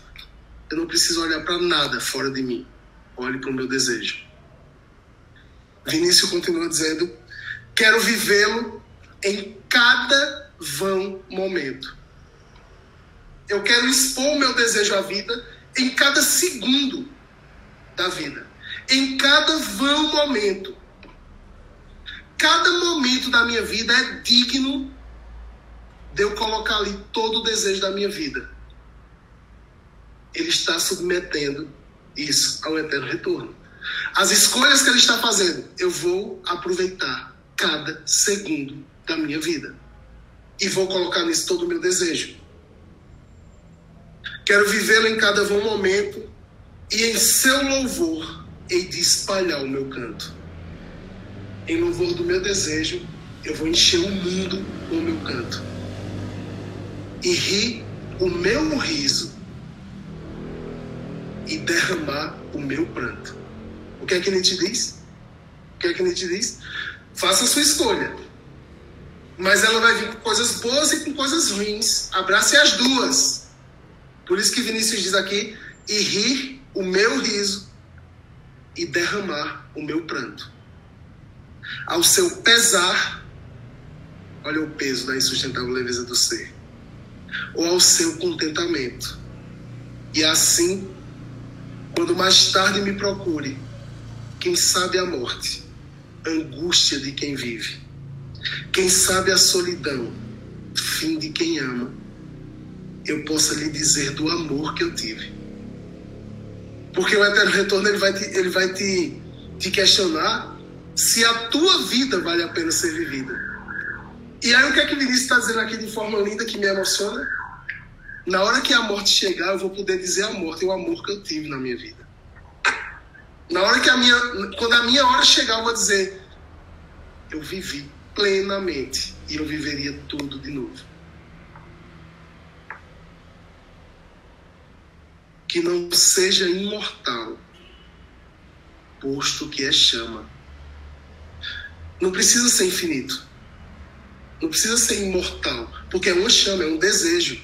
Eu não preciso olhar para nada fora de mim. Olhe para o meu desejo. Vinícius continua dizendo: Quero vivê-lo em cada vão momento. Eu quero expor o meu desejo à vida em cada segundo da vida, em cada vão momento. Cada momento da minha vida é digno de eu colocar ali todo o desejo da minha vida. Ele está submetendo isso ao eterno retorno. As escolhas que ele está fazendo, eu vou aproveitar cada segundo da minha vida. E vou colocar nisso todo o meu desejo. Quero vivê-lo em cada bom momento e em seu louvor hei de espalhar o meu canto. Em louvor do meu desejo, eu vou encher o mundo com o meu canto. E rir o meu riso e derramar o meu pranto. O que é que ele te diz? O que é que ele te diz? Faça a sua escolha. Mas ela vai vir com coisas boas e com coisas ruins. Abrace as duas. Por isso que Vinícius diz aqui: e rir o meu riso e derramar o meu pranto. Ao seu pesar, olha o peso da insustentável leveza do ser, ou ao seu contentamento. E assim, quando mais tarde me procure, quem sabe a morte, angústia de quem vive. Quem sabe a solidão, fim de quem ama. Eu possa lhe dizer do amor que eu tive. Porque o eterno retorno ele vai te, ele vai te, te questionar se a tua vida vale a pena ser vivida. E aí o que é que Vinícius está dizendo aqui de forma linda que me emociona? Na hora que a morte chegar, eu vou poder dizer a morte o amor que eu tive na minha vida. Na hora que a minha, quando a minha hora chegar, eu vou dizer, eu vivi plenamente e eu viveria tudo de novo. Que não seja imortal, posto que é chama. Não precisa ser infinito. Não precisa ser imortal, porque é uma chama, é um desejo.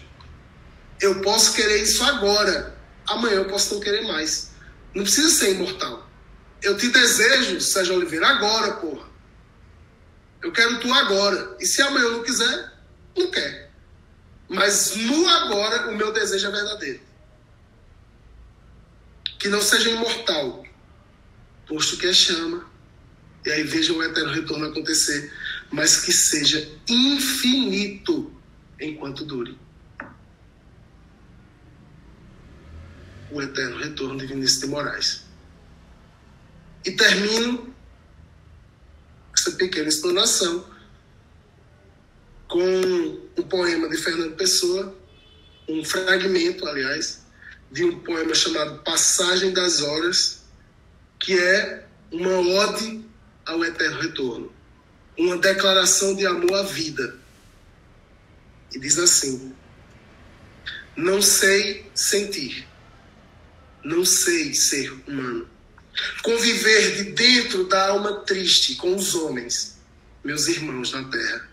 Eu posso querer isso agora, amanhã eu posso não querer mais. Não precisa ser imortal. Eu te desejo, Sérgio Oliveira, agora, porra. Eu quero tu agora. E se amanhã eu não quiser, não quer. Mas no agora, o meu desejo é verdadeiro. Que não seja imortal, posto que é chama. E aí veja o eterno retorno acontecer. Mas que seja infinito enquanto dure. O eterno retorno de Vinícius de Moraes. E termino essa pequena explanação com um poema de Fernando Pessoa, um fragmento, aliás, de um poema chamado Passagem das Horas, que é uma ode ao eterno retorno, uma declaração de amor à vida. E diz assim: Não sei sentir não sei ser humano. Conviver de dentro da alma triste com os homens, meus irmãos na terra.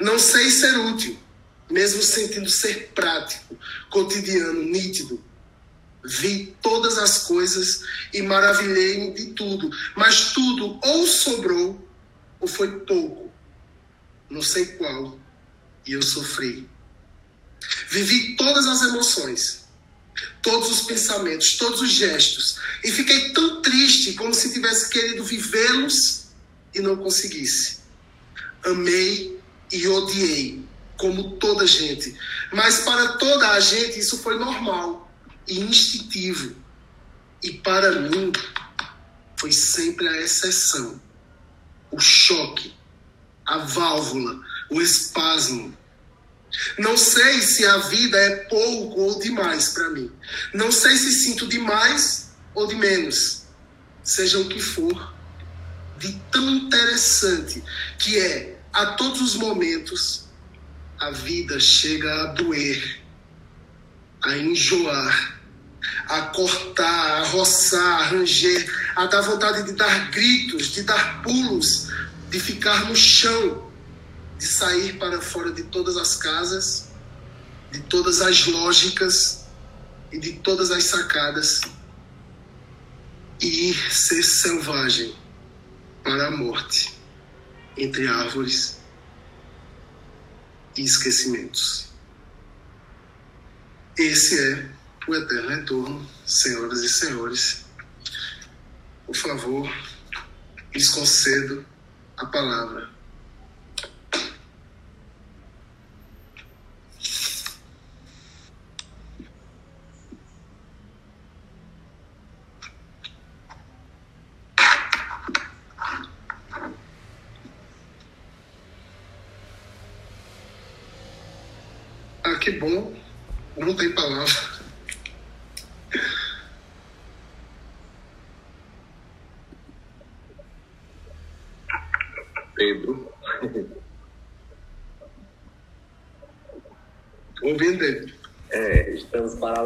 Não sei ser útil, mesmo sentindo ser prático, cotidiano, nítido. Vi todas as coisas e maravilhei-me de tudo, mas tudo ou sobrou ou foi pouco, não sei qual, e eu sofri. Vivi todas as emoções todos os pensamentos, todos os gestos. E fiquei tão triste como se tivesse querido vivê-los e não conseguisse. Amei e odiei, como toda gente. Mas para toda a gente isso foi normal e instintivo. E para mim foi sempre a exceção. O choque, a válvula, o espasmo não sei se a vida é pouco ou demais para mim. Não sei se sinto demais ou de menos. Seja o que for, de tão interessante que é, a todos os momentos, a vida chega a doer, a enjoar, a cortar, a roçar, a ranger, a dar vontade de dar gritos, de dar pulos, de ficar no chão de sair para fora de todas as casas de todas as lógicas e de todas as sacadas e ir ser selvagem para a morte entre árvores e esquecimentos. Esse é o eterno retorno, senhoras e senhores. Por favor, lhes concedo a palavra. Que bom. Não tem palavra. Pedro. Ouvindo. É, estamos parados